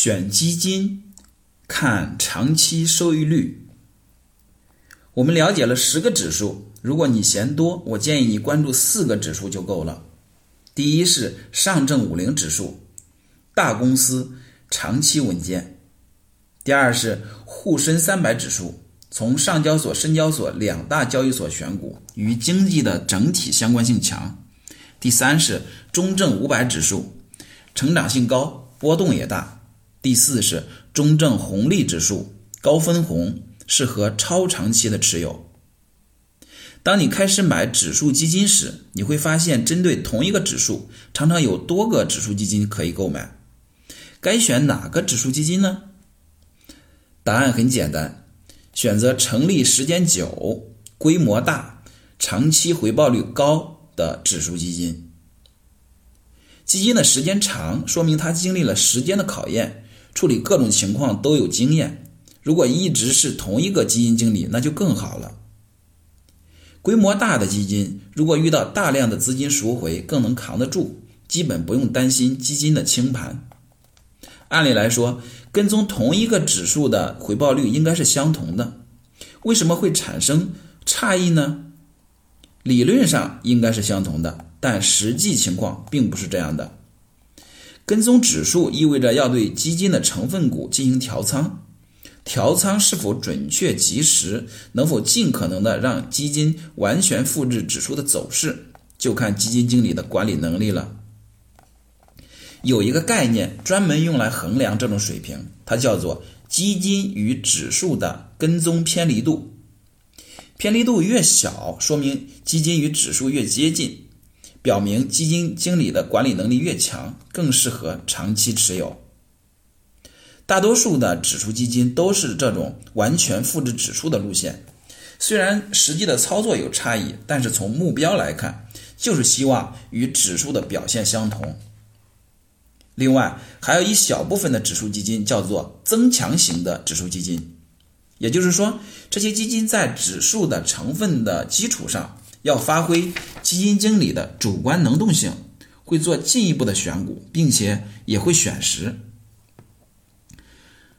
选基金看长期收益率。我们了解了十个指数，如果你嫌多，我建议你关注四个指数就够了。第一是上证五零指数，大公司长期稳健；第二是沪深三百指数，从上交所、深交所两大交易所选股，与经济的整体相关性强；第三是中证五百指数，成长性高，波动也大；第四是中证红利指数，高分红。适合超长期的持有。当你开始买指数基金时，你会发现，针对同一个指数，常常有多个指数基金可以购买。该选哪个指数基金呢？答案很简单，选择成立时间久、规模大、长期回报率高的指数基金。基金的时间长，说明它经历了时间的考验，处理各种情况都有经验。如果一直是同一个基金经理，那就更好了。规模大的基金，如果遇到大量的资金赎回，更能扛得住，基本不用担心基金的清盘。按理来说，跟踪同一个指数的回报率应该是相同的，为什么会产生差异呢？理论上应该是相同的，但实际情况并不是这样的。跟踪指数意味着要对基金的成分股进行调仓。调仓是否准确及时，能否尽可能的让基金完全复制指数的走势，就看基金经理的管理能力了。有一个概念专门用来衡量这种水平，它叫做基金与指数的跟踪偏离度。偏离度越小，说明基金与指数越接近，表明基金经理的管理能力越强，更适合长期持有。大多数的指数基金都是这种完全复制指数的路线，虽然实际的操作有差异，但是从目标来看，就是希望与指数的表现相同。另外，还有一小部分的指数基金叫做增强型的指数基金，也就是说，这些基金在指数的成分的基础上，要发挥基金经理的主观能动性，会做进一步的选股，并且也会选时。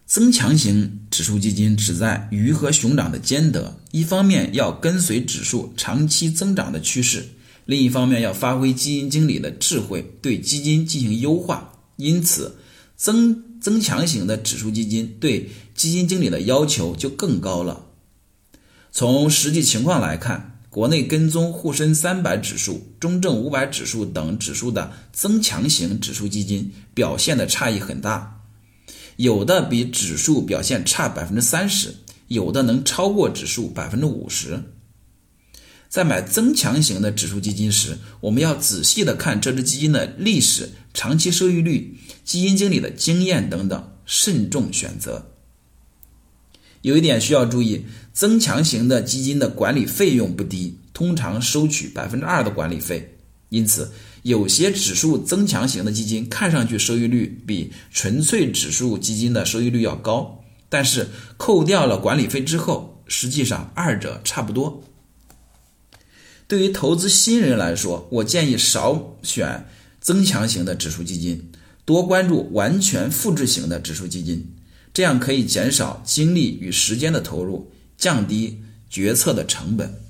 增强型指数基金旨在鱼和熊掌的兼得，一方面要跟随指数长期增长的趋势，另一方面要发挥基金经理的智慧，对基金进行优化。因此，增增强型的指数基金对基金经理的要求就更高了。从实际情况来看，国内跟踪沪深三百指数、中证五百指数等指数的增强型指数基金表现的差异很大。有的比指数表现差百分之三十，有的能超过指数百分之五十。在买增强型的指数基金时，我们要仔细的看这只基金的历史、长期收益率、基金经理的经验等等，慎重选择。有一点需要注意，增强型的基金的管理费用不低，通常收取百分之二的管理费，因此。有些指数增强型的基金看上去收益率比纯粹指数基金的收益率要高，但是扣掉了管理费之后，实际上二者差不多。对于投资新人来说，我建议少选增强型的指数基金，多关注完全复制型的指数基金，这样可以减少精力与时间的投入，降低决策的成本。